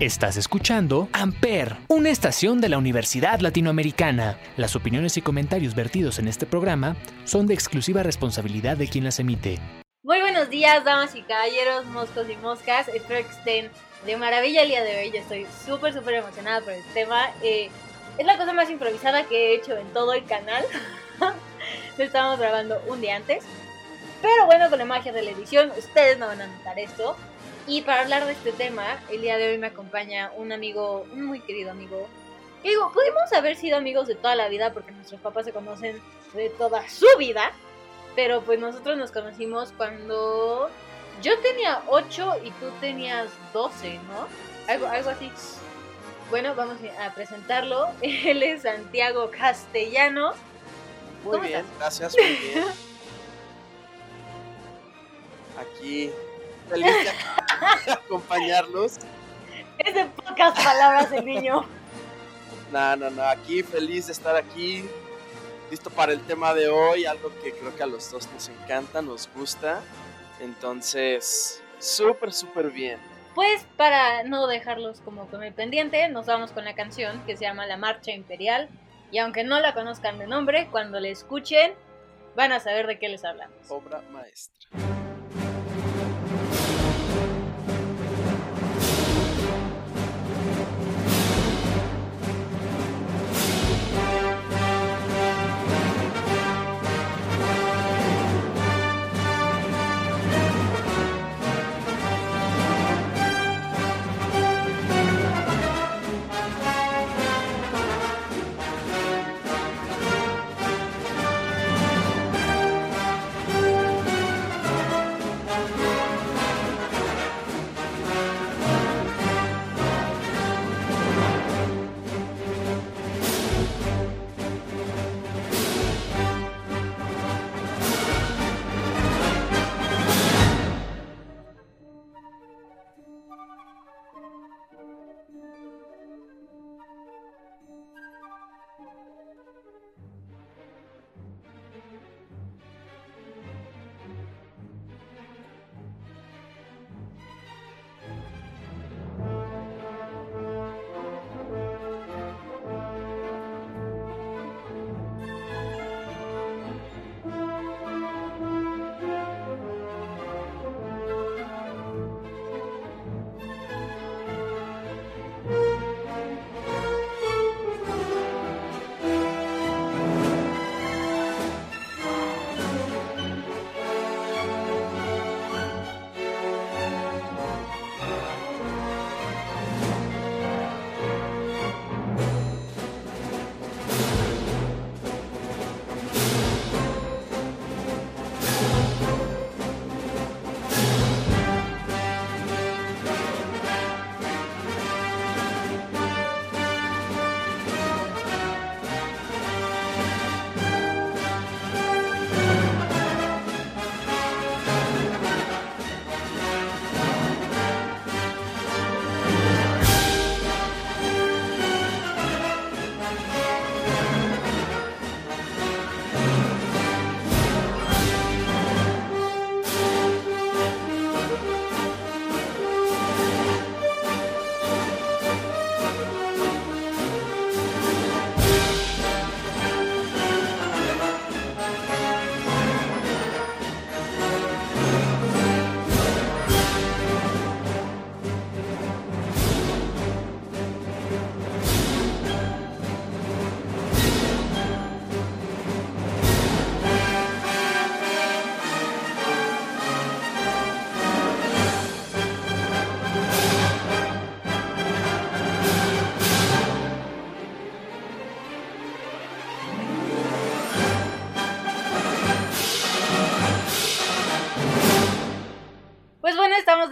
Estás escuchando Amper, una estación de la Universidad Latinoamericana. Las opiniones y comentarios vertidos en este programa son de exclusiva responsabilidad de quien las emite. Muy buenos días, damas y caballeros, moscos y moscas. Espero que estén de maravilla el día de hoy. Yo estoy súper, súper emocionada por el tema. Eh, es la cosa más improvisada que he hecho en todo el canal. Lo estábamos grabando un día antes. Pero bueno, con la magia de la edición, ustedes no van a notar esto. Y para hablar de este tema, el día de hoy me acompaña un amigo, un muy querido amigo. digo, pudimos haber sido amigos de toda la vida porque nuestros papás se conocen de toda su vida. Pero pues nosotros nos conocimos cuando yo tenía 8 y tú tenías 12, ¿no? Algo, algo así. Bueno, vamos a presentarlo. Él es Santiago Castellano. Muy bien, gracias, muy bien. Aquí, feliz de acompañarlos. Es de pocas palabras el niño. No, no, no, aquí feliz de estar aquí, listo para el tema de hoy, algo que creo que a los dos nos encanta, nos gusta. Entonces, súper, súper bien. Pues para no dejarlos como con el pendiente, nos vamos con la canción que se llama La Marcha Imperial. Y aunque no la conozcan de nombre, cuando la escuchen van a saber de qué les hablamos. Obra maestra.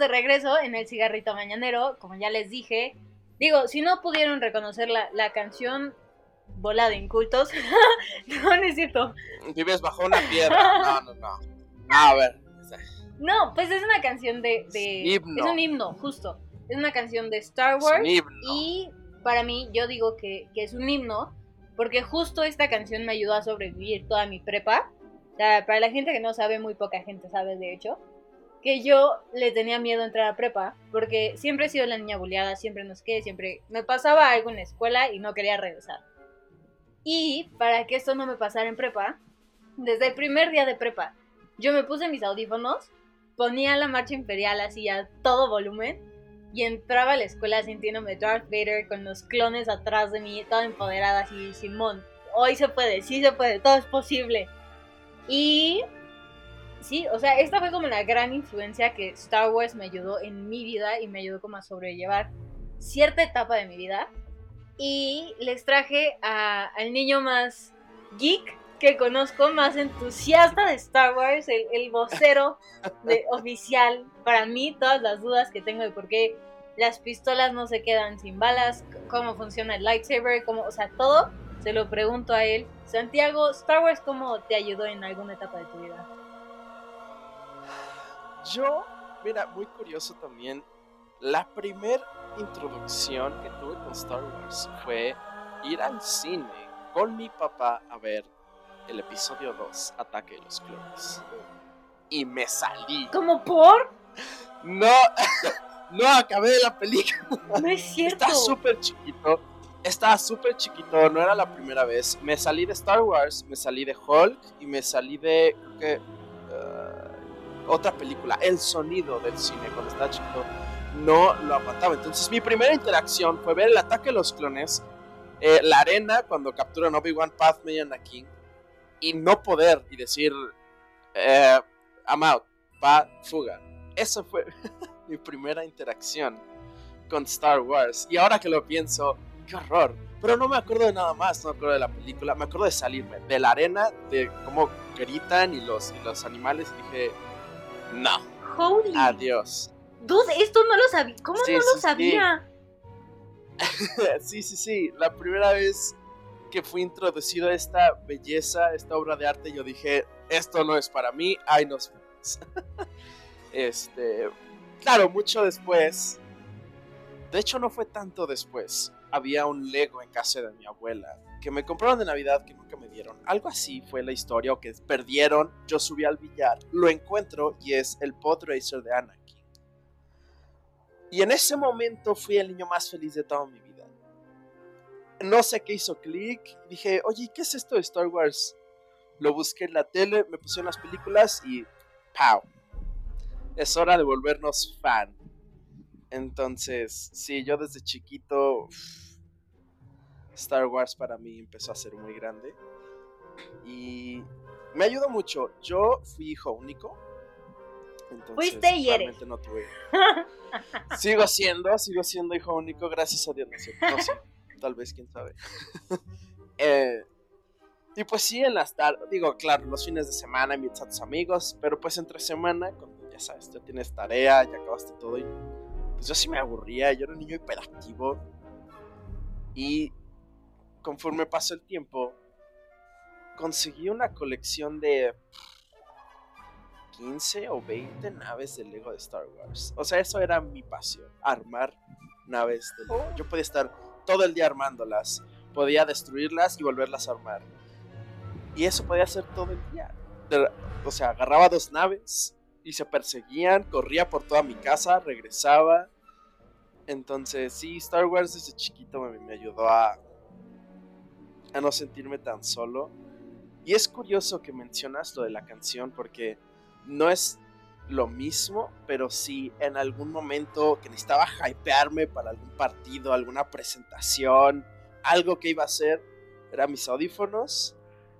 De regreso en el cigarrito mañanero, como ya les dije. Digo, si no pudieron reconocer la, la canción Bola de Incultos, no, no es cierto. Vives bajo una piedra. No, no, no. A ver. No, pues es una canción de... de Himno. Es un himno, justo. Es una canción de Star Es Wars. Y para mí, yo digo que, que es un himno, porque justo esta canción me ayudó a sobrevivir toda mi prepa. O sea, para la gente que no sabe, muy poca gente sabe, de hecho. Que yo le tenía miedo a entrar a prepa, porque siempre he sido la niña bulleada, siempre no sé qué, siempre me pasaba algo en la escuela y no quería regresar. Y para que esto no me pasara en prepa, desde el primer día de prepa, yo me puse mis audífonos, ponía la marcha imperial así a todo volumen y entraba a la escuela sintiéndome Darth Vader con los clones atrás de mí, toda empoderada así, Simón, hoy se puede, sí se puede, todo es posible. Y sí, o sea, esta fue como la gran influencia que Star Wars me ayudó en mi vida y me ayudó como a sobrellevar cierta etapa de mi vida. Y les traje al niño más geek que conozco, más entusiasta de Star Wars, el, vocero de, oficial. Para mí, todas las dudas que tengo de por qué las pistolas no se quedan sin balas, cómo funciona el lightsaber, cómo, o sea, todo se lo pregunto a él. Santiago, Star Wars, ¿cómo te ayudó en alguna etapa de tu vida? Yo, mira, muy curioso también. La primera introducción que tuve con Star Wars fue ir al cine con mi papá a ver el episodio 2, Ataque de los Clones. Y me salí. ¿Cómo por? No, no acabé la película. No es cierto. Está súper chiquito estaba súper chiquito, no era la primera vez. Me salí de Star Wars, me salí de Hulk y me salí de creo uh, otra película. El sonido del cine cuando estaba chiquito no lo aguantaba. Entonces mi primera interacción fue ver el ataque de los clones, eh, la arena cuando capturan Obi-Wan, Padme y Anakin y no poder y decir eh, I'm out, va, fuga. Esa fue mi primera interacción con Star Wars. Y ahora que lo pienso, qué horror. Pero no me acuerdo de nada más, no me acuerdo de la película, me acuerdo de salirme de la arena, de cómo gritan y los, y los animales, y dije, no. Holy. Adiós. Dude, esto no lo sabía. ¿Cómo no lo sabía? Sí. sí, sí, La primera vez que fui introducido a esta belleza, esta obra de arte, yo dije, esto no es para mí, ay nos este, claro, mucho después. De hecho, no fue tanto después había un Lego en casa de mi abuela que me compraron de Navidad que nunca me dieron. Algo así fue la historia o que perdieron. Yo subí al billar, lo encuentro y es el Pod Racer de Anakin. Y en ese momento fui el niño más feliz de toda mi vida. No sé qué hizo clic. Dije, oye, ¿qué es esto de Star Wars? Lo busqué en la tele, me pusieron las películas y ¡pow! Es hora de volvernos fan. Entonces, sí, yo desde chiquito, Star Wars para mí empezó a ser muy grande. Y me ayudó mucho. Yo fui hijo único. Entonces, Fuiste y eres. No tuve. sigo siendo, sigo siendo hijo único, gracias a Dios. No sé, tal vez, quién sabe. eh, y pues sí, en las tardes, digo, claro, los fines de semana invitas a tus amigos, pero pues entre semana, cuando ya sabes, ya tienes tarea, ya acabaste todo y pues yo sí me aburría, yo era un niño hiperactivo. Y conforme pasó el tiempo, conseguí una colección de 15 o 20 naves de Lego de Star Wars. O sea, eso era mi pasión, armar naves de Lego. Yo podía estar todo el día armándolas, podía destruirlas y volverlas a armar. Y eso podía hacer todo el día. O sea, agarraba dos naves, y se perseguían, corría por toda mi casa, regresaba. Entonces, sí, Star Wars desde chiquito me, ayudó a, a no sentirme tan solo. Y es curioso que mencionas lo de la canción porque no es lo mismo, pero sí en algún momento que necesitaba hypearme para algún partido, alguna presentación, algo que iba a hacer, eran mis audífonos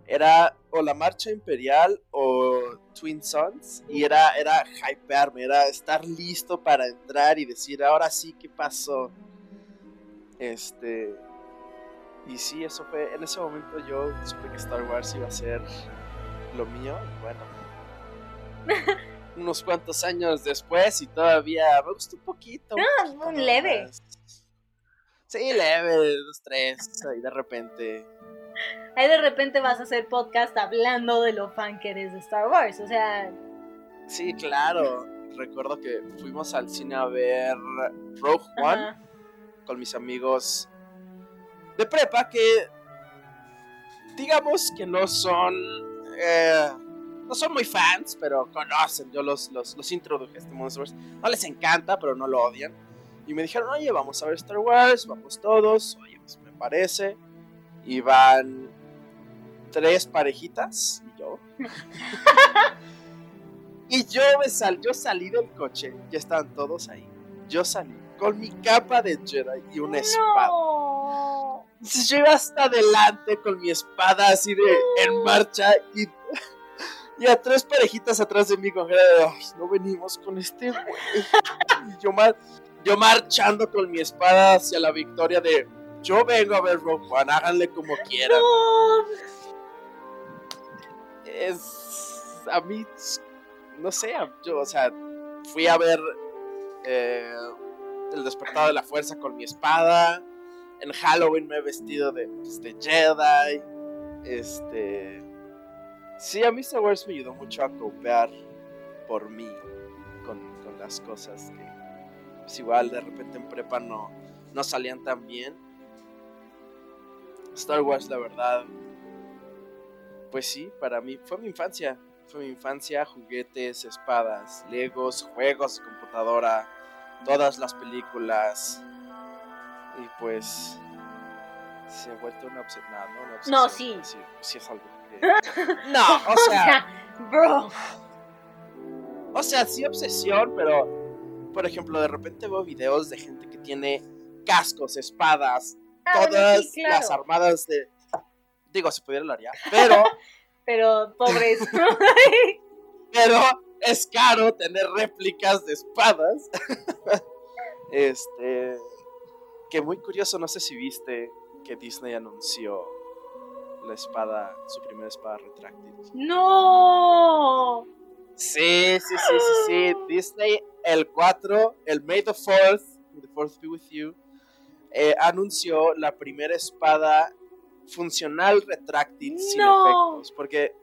era o la marcha imperial o Twin Sons y era, era hypearme, era estar listo para entrar y decir, ahora sí, ¿qué pasó? Este... Y sí, eso fue, en ese momento yo supe que Star Wars iba a ser lo mío, bueno. unos cuantos años después y todavía me gustó un poquito. un leve. Sí, leve, dos, tres, y de repente ahí de repente vas a hacer podcast hablando de lo fan que eres de Star Wars, o sea... Sí, claro. Recuerdo que fuimos al cine a ver Rogue One con mis amigos de prepa que digamos que no son eh, no son muy fans, pero conocen, yo los, los, los introduje a este Monsterverse. No les encanta, pero no lo odian. Y me dijeron, oye, vamos a ver Star Wars, vamos todos, oye, pues me parece. Y van tres parejitas y yo. y yo me sal, yo salí del coche, ya estaban todos ahí. Yo salí con mi capa de Jedi y una espada. Entonces yo iba hasta adelante con mi espada así de en marcha y, y a tres parejitas atrás de mí con cara de, "Ay, no venimos con este güey. Y yo, mar- yo marchando con mi espada hacia la victoria de yo vengo a ver Rogue One, háganle como quieran. No. Es a mí no sé, yo, o sea, fui a ver eh, el despertar de la fuerza con mi espada. En Halloween me he vestido de, pues, de Jedi. Este. Sí, a mí Star Wars me ayudó mucho a copiar por mí con, con las cosas que, pues, igual de repente en prepa no, no salían tan bien. Star Wars, la verdad, pues sí, para mí fue mi infancia. Fue mi infancia, juguetes, espadas, legos, juegos de computadora, todas las películas. Y pues se ha vuelto una obsesión. No, sí. sí. Sí, es algo que... No, o sea, bro. o sea, sí obsesión, pero por ejemplo, de repente veo videos de gente que tiene cascos, espadas, Bueno, todas sí, claro. las armadas de digo, si pudiera lo haría, pero Pero pobres. pero es caro tener réplicas de espadas. este, que muy curioso, no sé si viste que Disney anunció la espada, su primera espada retráctil. no. Sí, sí, sí, sí, sí. Disney, el 4, el May the 4th, may the 4th be with you, eh, anunció la primera espada funcional retráctil sin efectos. Porque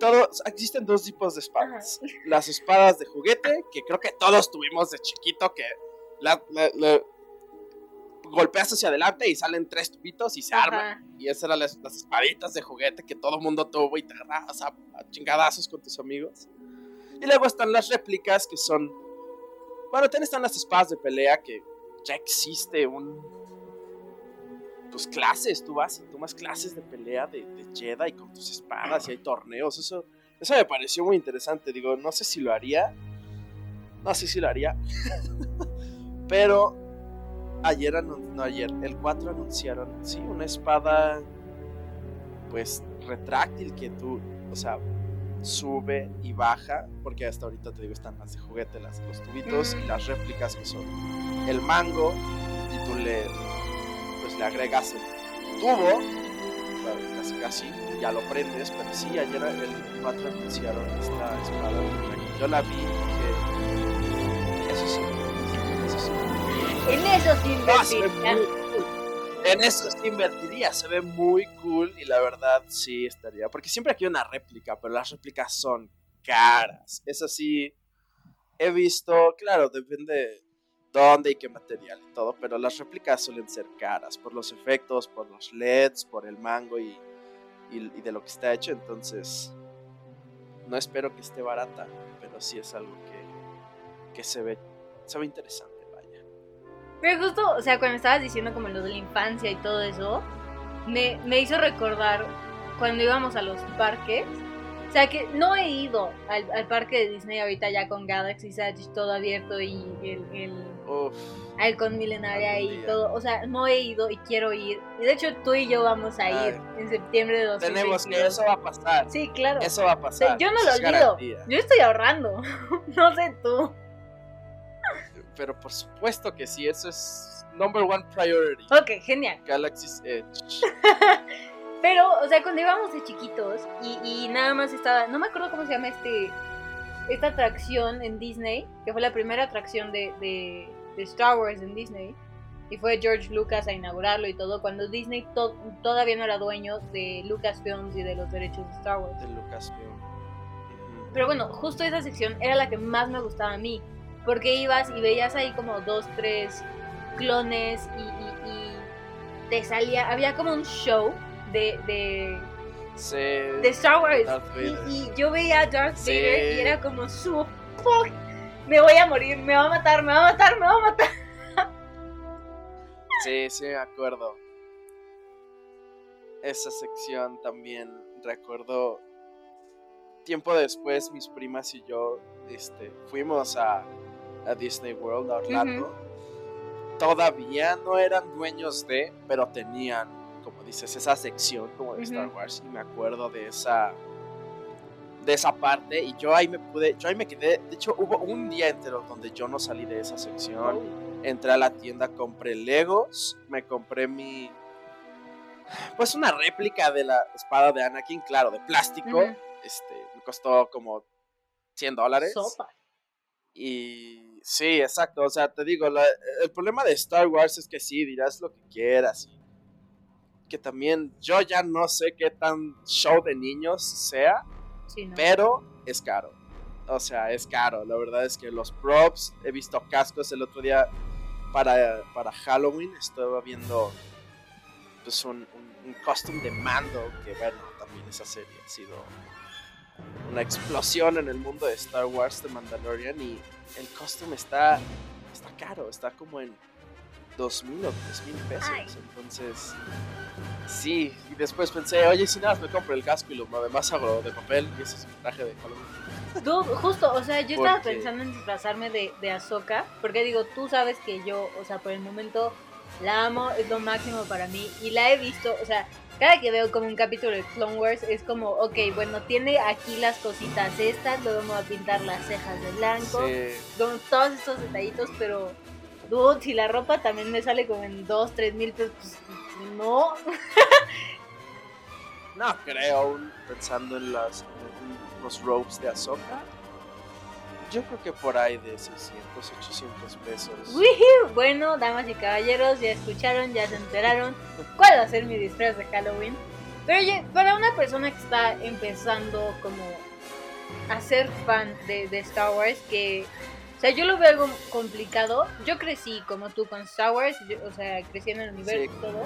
todos, existen dos tipos de espadas. Las espadas de juguete, que creo que todos tuvimos de chiquito, que la, la- la- golpeas hacia adelante y salen tres tubitos y se arman. Ajá. Y esas eran las, las espaditas de juguete que todo el mundo tuvo y te agarrabas a, a chingadazos con tus amigos. Y luego están las réplicas que son. Bueno, también están las espadas de pelea que ya existe un. Pues clases, tú vas y tomas clases de pelea de, de Jedi con tus espadas y hay torneos. Eso, eso me pareció muy interesante. Digo, no sé si lo haría. No sé si lo haría. Pero ayer, no ayer, el 4 anunciaron, sí, una espada, pues, retráctil que tú, o sea, sube y baja, porque hasta ahorita te digo, están las de juguete, las, los tubitos y las réplicas que son el mango, y tú le, pues, le agregas el tubo, casi casi, ya lo prendes, pero sí, ayer el 4 anunciaron esta espada. Yo la vi y dije, eso sí, eso sí. En eso sí En eso sí invertiría, se ve muy cool y la verdad sí estaría. Porque siempre aquí hay una réplica, pero las réplicas son caras. Eso sí, he visto, claro, depende dónde y qué material y todo, pero las réplicas suelen ser caras por los efectos, por los LEDs, por el mango y, y, y de lo que está hecho. Entonces, no espero que esté barata, pero sí es algo que, que se, ve, se ve interesante. Pero justo, o sea, cuando estabas diciendo como lo de la infancia y todo eso, me, me hizo recordar cuando íbamos a los parques. O sea, que no he ido al, al parque de Disney ahorita ya con Galaxy Edge todo abierto y el, el Uf. Halcón Milenaria y todo. O sea, no he ido y quiero ir. Y de hecho, tú y yo vamos a ir en septiembre de 2022. Tenemos que, eso va a pasar. Sí, claro. Eso va a O sea, pasar. yo no lo olvido. garantía. Yo estoy ahorrando. no sé tú. Pero por supuesto que sí, eso es number one priority. Ok, genial. Galaxy's Edge. Pero, o sea, cuando íbamos de chiquitos y, y nada más estaba, no me acuerdo cómo se llama este, esta atracción en Disney, que fue la primera atracción de, de, de Star Wars en Disney, y fue George Lucas a inaugurarlo y todo, cuando Disney to- todavía no era dueño de Lucasfilms y de los derechos de Star Wars. de Lucasfilm. Pero bueno, justo esa sección era la que más me gustaba a mí, porque ibas y veías ahí como dos, tres clones y, y- y te salía, había como un show de, de Sí. de Star Wars. Y, y yo veía a Darth Sí. Vader y era como su fuck, me voy a morir, me va a matar, me va a matar, me va a matar. Sí, sí, me acuerdo. Esa sección también recuerdo. Tiempo después, mis primas y yo este, fuimos a, a Disney World, a Orlando. Todavía no eran dueños de, pero tenían, como dices, esa sección como de Star. Wars. Y me acuerdo de esa. De esa parte. Y yo ahí me pude. Yo ahí me quedé. De hecho, hubo un día entero donde yo no salí de esa sección entré a la tienda, compré Legos, me compré mi... Pues una réplica de la espada de Anakin, claro, de plástico. Este, me costó como 100 dólares. Sopa. Y sí, exacto, o sea, te digo, la- el problema de Star Wars es que sí, dirás lo que quieras. que también yo ya no sé qué tan show de niños sea, Sí, ¿no? pero es caro. O sea, es caro. La verdad es que los props, he visto cascos el otro día para, para Halloween. Estaba viendo pues un, un, un costume de mando. Que bueno, también esa serie ha sido una explosión en el mundo de Star Wars de Mandalorian. Y el costume está, está caro. Está como en dos mil o tres mil pesos. Ay. Entonces, sí. Y después pensé, oye, si nada, me compro el casco y lo demás hago de papel. Y ese es mi traje de. Dude, justo, o sea, yo estaba Porque- pensando en disfrazarme de, de Ahsoka, porque digo, tú sabes que yo, o sea, por el momento la amo, es lo máximo para mí, y la he visto, o sea, cada que veo como un capítulo de Clone Wars es como, ok, bueno, tiene aquí las cositas estas, luego me voy a pintar las cejas de blanco, Sí. con todos estos detallitos, pero, dude, si la ropa también me sale como en 2, 3 mil pesos, pues no, No creo, pensando en las, en los robes de Ahsoka. Yo creo que por ahí de 600, 800 pesos. Bueno, damas y caballeros, ya escucharon, ya se enteraron cuál va a ser mi disfraz de Halloween. Pero oye, para una persona que está empezando como a ser fan de, de Star Wars, que, o sea, yo lo veo algo complicado. Yo crecí como tú con Star Wars, yo- o sea, crecí en el universo Sí. y todo.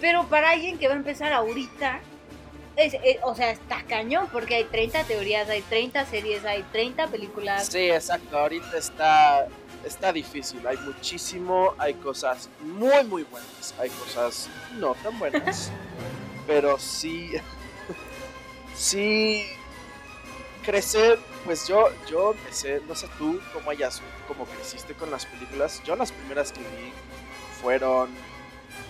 Pero para alguien que va a empezar ahorita, es, es- o sea, está cañón, porque hay 30 teorías, hay 30 series, hay 30 películas. Sí, exacto. Ahorita está, está difícil. Hay muchísimo. Hay cosas muy, muy buenas. Hay cosas no tan buenas. pero sí. sí. Crecer, pues yo, yo empecé, no sé tú cómo hayas, cómo creciste con las películas. Yo las primeras que vi fueron.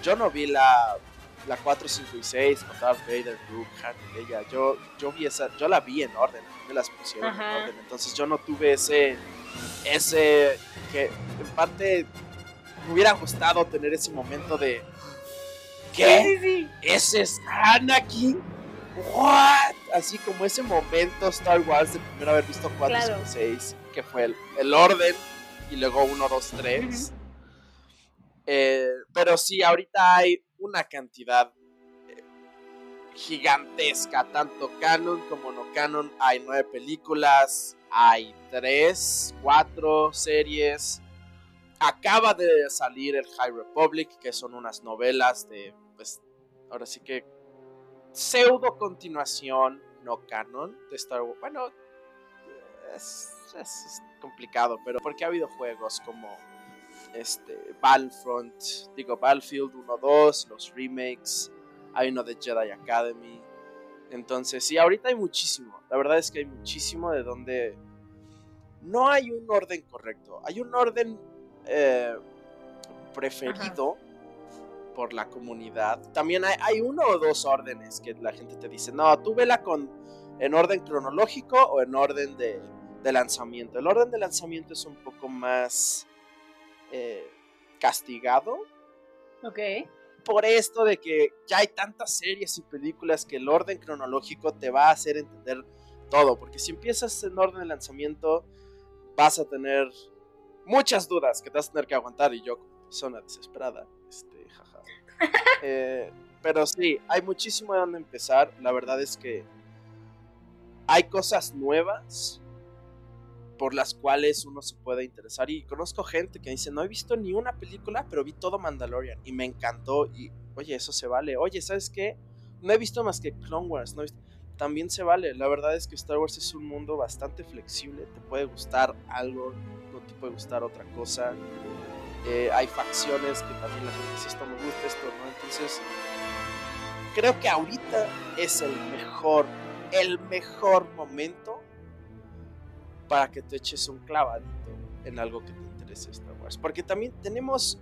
Yo no vi la, la 4, 5 y 6 con Darth Vader, Luke, Han y Leia. Yo, yo vi esa, yo la vi en orden, me las pusieron Ajá. en orden. Entonces yo no tuve ese, ese, que en parte me hubiera gustado tener ese momento de, ¿qué? Sí, sí. ¿Ese es Anakin? ¿What? Así como ese momento Star Wars de primero haber visto 4, Claro. 5, 6, que fue el, el orden, y luego 1, 2, 3. Eh, pero sí, ahorita hay una cantidad eh, gigantesca, tanto canon como no canon. Hay nueve películas, hay tres, cuatro series. Acaba de salir el High Republic, que son unas novelas de, pues, ahora sí que pseudo continuación no canon de Star Wars. Bueno, es, es- es complicado, pero porque ha habido juegos como este Battlefront, digo Battlefield 1, 2, los remakes, hay uno de Jedi Academy. Entonces, sí, ahorita hay muchísimo. La verdad es que hay muchísimo de donde no hay un orden correcto. Hay un orden eh, preferido por la comunidad. También hay, hay uno o dos órdenes que la gente te dice, no, tú vela con, en orden cronológico o en orden de, de lanzamiento. El orden de lanzamiento es un poco más eh, castigado Ok. por esto de que ya hay tantas series y películas que el orden cronológico te va a hacer entender todo, porque si empiezas en orden de lanzamiento vas a tener muchas dudas que te vas a tener que aguantar y yo como persona desesperada, este, jaja. Eh, pero sí, hay muchísimo de dónde empezar, la verdad es que hay cosas nuevas por las cuales uno se puede interesar. Y conozco gente que dice, no he visto ni una película, pero vi todo Mandalorian y me encantó. Y, oye, eso se vale. Oye, ¿sabes qué? no he visto más que Clone Wars, no también se vale. La verdad es que Star Wars es un mundo bastante flexible. Te puede gustar algo, no te puede gustar otra cosa. Eh, hay facciones que también la gente dice esto me gusta, esto no. Entonces, creo que ahorita es el mejor, el mejor momento para que te eches un clavadito en algo que te interese Star Wars. Porque también tenemos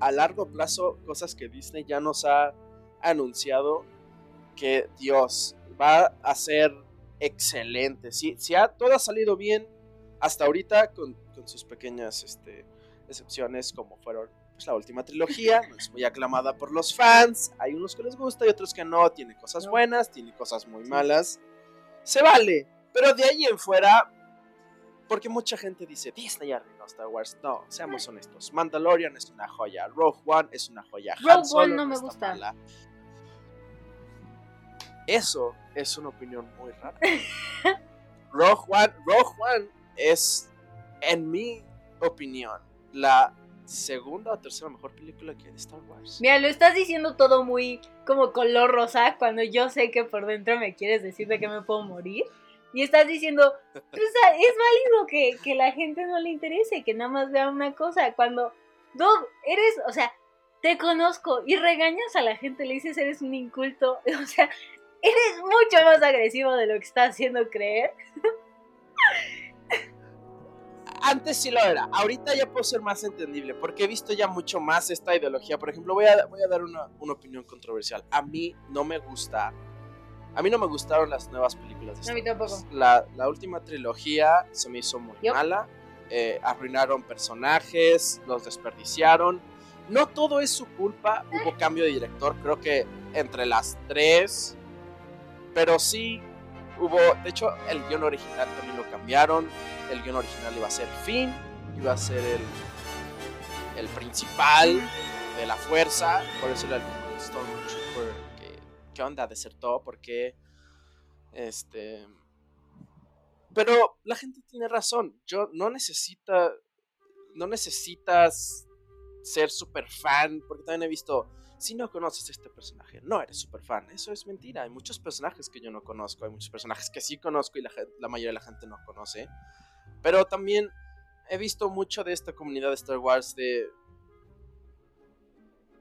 a largo plazo cosas que Disney ya nos ha anunciado que Dios va a ser excelente. Si, si ha, todo ha salido bien hasta ahorita con, con sus pequeñas este, excepciones como fueron pues, la última trilogía, no es muy aclamada por los fans, hay unos que les gusta y otros que no, tiene cosas buenas, tiene cosas muy malas, se vale, pero de ahí en fuera, porque mucha gente dice, Disney arruinó Star Wars, no, seamos honestos, Mandalorian es una joya, Rogue One es una joya, Rogue One no me gusta. mala. Eso es una opinión muy rara. Rogue One, Rogue One es, en mi opinión, la segunda o tercera mejor película que hay de Star Wars. Mira, lo estás diciendo todo muy como color rosa cuando yo sé que por dentro me quieres decir de que me puedo morir. Y estás diciendo, "Pues, o sea, es válido que, que la gente no le interese, que nada más vea una cosa. Cuando, Doug, eres, o sea, te conozco y regañas a la gente, le dices eres un inculto. O sea, eres mucho más agresivo de lo que estás haciendo creer. Antes sí lo era, ahorita ya puedo ser más entendible, porque he visto ya mucho más esta ideología. Por ejemplo, voy a, voy a dar una, una opinión controversial. A mí no me gusta, a mí no me gustaron las nuevas películas de A mí Star tampoco. La, la última trilogía se me hizo muy mala, eh, arruinaron personajes, los desperdiciaron. No todo es su culpa, hubo cambio de director, creo que entre las tres, pero sí hubo, de hecho, el guion original también lo cambiaron. El guion original iba a ser Finn, iba a ser el, el principal de la fuerza, por eso era el Stormtrooper ¿qué onda? Desertó, porque este... Pero la gente tiene razón, yo no necesita, no necesitas ser super fan, porque también he visto, si no conoces a este personaje, no eres super fan, eso es mentira, hay muchos personajes que yo no conozco, hay muchos personajes que sí conozco y la, la mayoría de la gente no conoce, pero también he visto mucho de esta comunidad de Star Wars de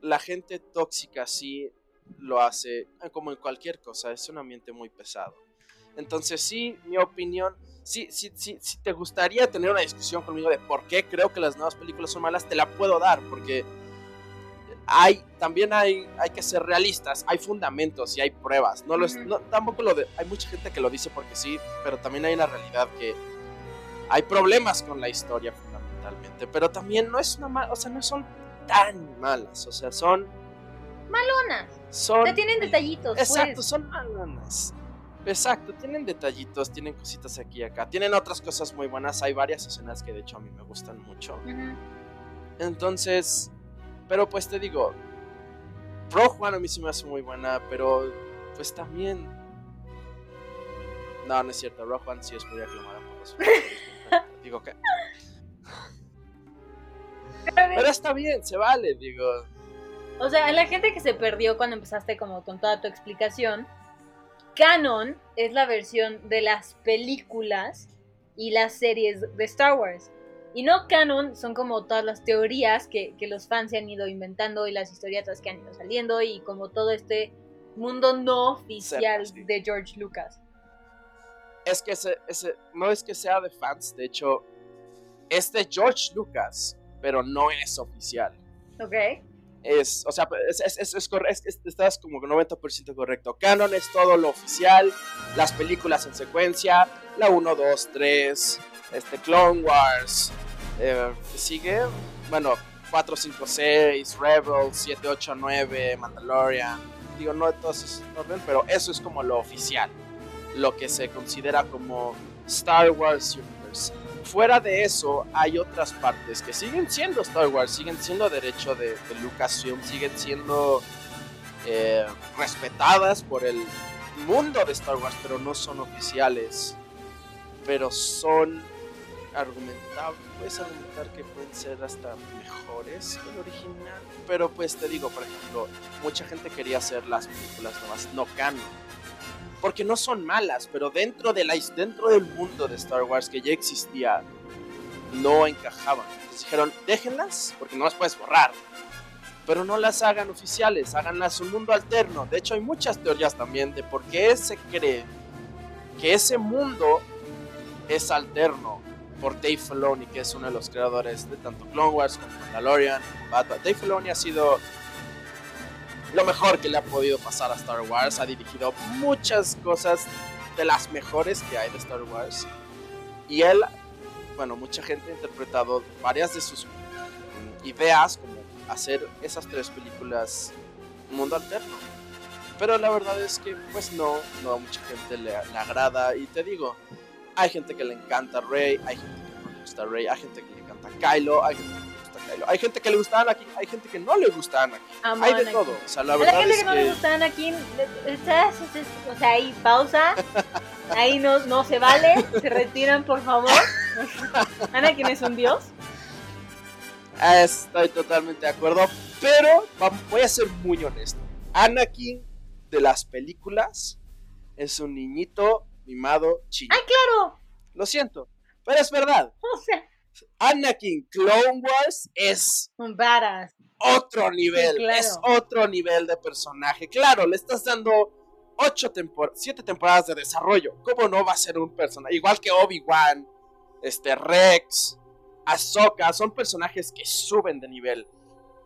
la gente tóxica sí lo hace eh, como en cualquier cosa, es un ambiente muy pesado. Entonces sí, mi opinión, sí, sí, sí, si te gustaría tener una discusión conmigo de por qué creo que las nuevas películas son malas, te la puedo dar, porque hay, también hay, hay que ser realistas, hay fundamentos y hay pruebas. No lo es- no, tampoco lo de, hay mucha gente que lo dice porque sí, pero también hay una realidad que hay problemas con la historia fundamentalmente, pero también no es una mala, o sea, no son tan malas, o sea, son Malonas. Son tienen detallitos, Exacto, pues. son malonas. Exacto, tienen detallitos, tienen cositas aquí y acá. Tienen otras cosas muy buenas. Hay varias escenas que de hecho a mí me gustan mucho. Entonces, pero pues te digo, Rogue One a mí sí me hace muy buena, pero pues también... No, no es cierto, Rogue One sí es muy aclamada por los digo que... Pero está bien, se vale, digo... O sea, la gente que se perdió cuando empezaste como con toda tu explicación, Canon es la versión de las películas y las series de Star Wars. Y no canon son como todas las teorías que, que los fans se han ido inventando y las historietas que han ido saliendo y como todo este mundo no oficial sí. de George Lucas. es que ese, ese, no es que sea de fans, de hecho, es de George Lucas, pero no es oficial. ¿Ok? Es, o sea, es, es, es, es estás como 90% correcto. Canon es todo lo oficial, las películas en secuencia, la 1, 2, 3, este, Clone Wars, eh, ¿qué sigue? Bueno, 4, 5, 6, Rebels, 7, 8, 9, Mandalorian. Digo, no todos es en orden, pero eso es como lo oficial, lo que se considera como Star Wars Universe. Fuera de eso, hay otras partes que siguen siendo Star Wars, siguen siendo derecho de, de Lucasfilm, siguen siendo eh, respetadas por el mundo de Star Wars, pero no son oficiales. Pero son argumentar, puedes argumentar que pueden ser hasta mejores que el original. Pero pues te digo, por ejemplo, mucha gente quería hacer las películas nomás no canon. Porque no son malas, pero dentro, de la, dentro del mundo de Star Wars que ya existía, no encajaban. Entonces dijeron, déjenlas, porque no las puedes borrar. Pero no las hagan oficiales, háganlas un mundo alterno. De hecho, hay muchas teorías también de por qué se cree que ese mundo es alterno por Dave Filoni, que es uno de los creadores de tanto Clone Wars como Mandalorian, Dave Filoni ha sido lo mejor que le ha podido pasar a Star Wars. Ha dirigido muchas cosas de las mejores que hay de Star Wars. Y él, bueno, mucha gente ha interpretado varias de sus mm, ideas como hacer esas tres películas mundo alterno. Pero la verdad es que pues no, no a mucha gente le, agrada. Y te digo, hay gente que le encanta Rey, hay gente que no le gusta Rey, hay gente que le encanta Kylo, hay gente hay gente que le gusta Anakin, hay gente que no le gusta Anakin. Amo hay de Anakin. todo. O sea, la A la verdad gente es que no le gusta Anakin, ¿estás? o sea, ahí pausa, ahí no, no se vale, se retiran por favor. Anakin es un dios. Ah, Estoy totalmente de acuerdo, pero voy a ser muy honesto. Anakin de las películas es un niñito mimado chino. ¡Ay, claro! Lo siento, pero es verdad. O sea, Anakin Clone Wars es un badass. otro nivel, claro. es otro nivel de personaje. Claro, le estás dando ocho tempor siete temporadas de desarrollo. ¿Cómo no va a ser un personaje? Igual que Obi-Wan, este Rex, Ahsoka, son personajes que suben de nivel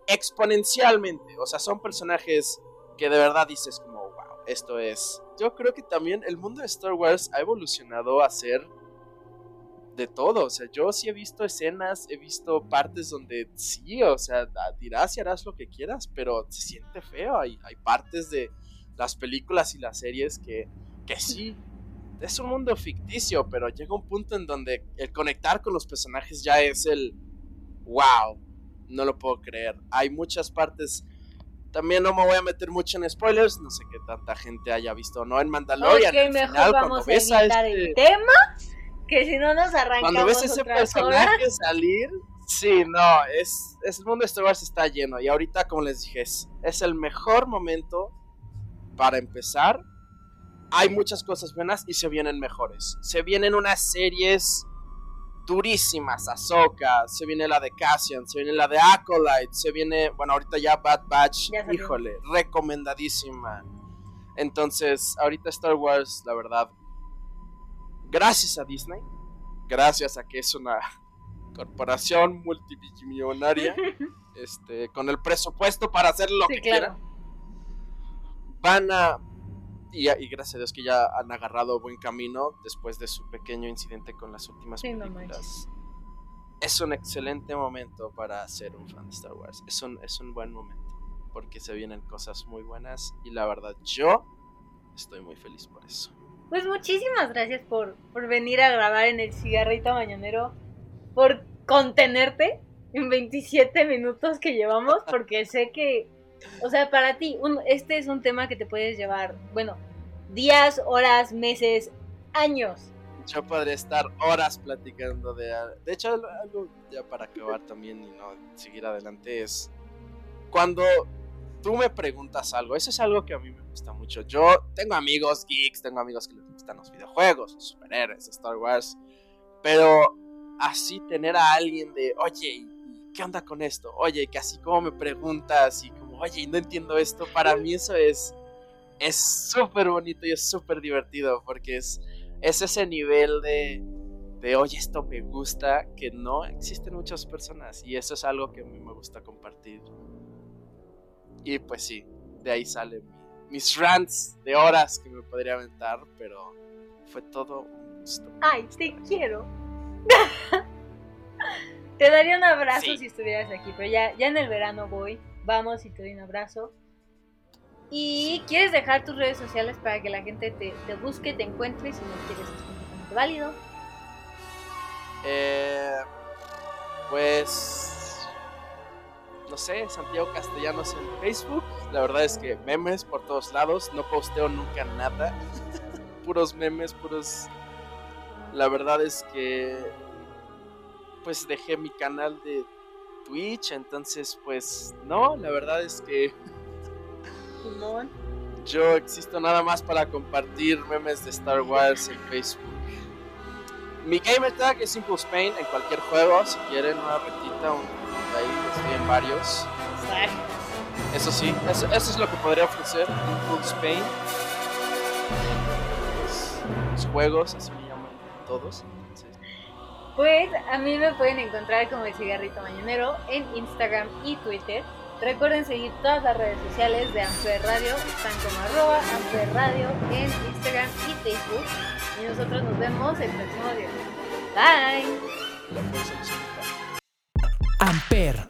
exponencialmente. O sea, son personajes que de verdad dices como, wow, esto es... Yo creo que también el mundo de Star Wars ha evolucionado a ser de todo. O sea, yo sí he visto escenas, he visto partes donde sí, o sea, dirás y harás lo que quieras, pero se siente feo. Hay, hay partes de las películas y las series que, que sí. Es un mundo ficticio, pero llega un punto en donde el conectar con los personajes ya es el wow. No lo puedo creer. Hay muchas partes. También no me voy a meter mucho en spoilers. No sé qué tanta gente haya visto o no en Mandalorian. ok, Al mejor final, vamos a evitar este- el tema, que si no nos arrancamos cuando ves ese personaje salir, sí, no, es, es el mundo de Star Wars está lleno. Y ahorita, como les dije, es, es el mejor momento para empezar. Hay muchas cosas buenas y se vienen mejores. Se vienen unas series durísimas, Ahsoka, se viene la de Cassian, se viene la de Acolyte, se viene, bueno, ahorita ya Bad Batch, Ya híjole, recomendadísima. Entonces, ahorita Star Wars, la verdad, gracias a Disney, gracias a que es una corporación multimillonaria, este, con el presupuesto para hacer lo Sí, que claro. quieran, van a y, y gracias a Dios que ya han agarrado buen camino después de su pequeño incidente con las últimas Sí, no películas. es un excelente momento para ser un fan de Star Wars. Es un, es un buen momento porque se vienen cosas muy buenas y la verdad yo estoy muy feliz por eso. Pues muchísimas gracias por, por venir a grabar en el cigarrito mañanero, por contenerte en 27 minutos que llevamos, porque sé que, o sea, para ti, un- este es un tema que te puedes llevar, bueno, días, horas, meses, años. Yo podría estar horas platicando de... De hecho, algo- ya para acabar también y no seguir adelante es cuando tú me preguntas algo, eso es algo que a mí me gusta mucho. Yo tengo amigos geeks, tengo amigos que les gustan los videojuegos, los superhéroes, Star Wars, pero así tener a alguien de, oye, ¿y ¿qué onda con esto? Oye, que así como me preguntas y como, oye, no entiendo esto, para mí eso es es súper bonito y es súper divertido porque es, es ese nivel de, de, oye, esto me gusta, que no existen muchas personas y eso es algo que a mí me gusta compartir. Y pues sí, de ahí salen mi- mis rants de horas que me podría aventar, pero fue todo un gusto. Ay, te quiero. te daría un abrazo Sí. si estuvieras aquí, pero ya, ya en el verano voy. Vamos y te doy un abrazo. Y quieres dejar tus redes sociales para que la gente te, te busque, te encuentre, si no quieres es completamente válido. Eh, pues, no sé, Santiago Castellanos en Facebook. La verdad es que memes por todos lados. No posteo nunca nada. puros memes, puros... La verdad es que pues dejé mi canal de Twitch, entonces pues no, la verdad es que Simón. yo existo nada más para compartir memes de Star Wars en Facebook. Mi gamer tag es Simple Spain en cualquier juego, si quieren una retita, un ahí estoy en varios. Eso sí, eso, eso es lo que podría ofrecer Simple Spain. Los, los juegos, así me llaman todos. Entonces, Pues a mí me pueden encontrar como el cigarrito mañanero en Instagram y Twitter. Recuerden seguir todas las redes sociales de Amper Radio, están como arroba Amper Radio en Instagram y Facebook. Y nosotros nos vemos el próximo día. Bye. la. Amper,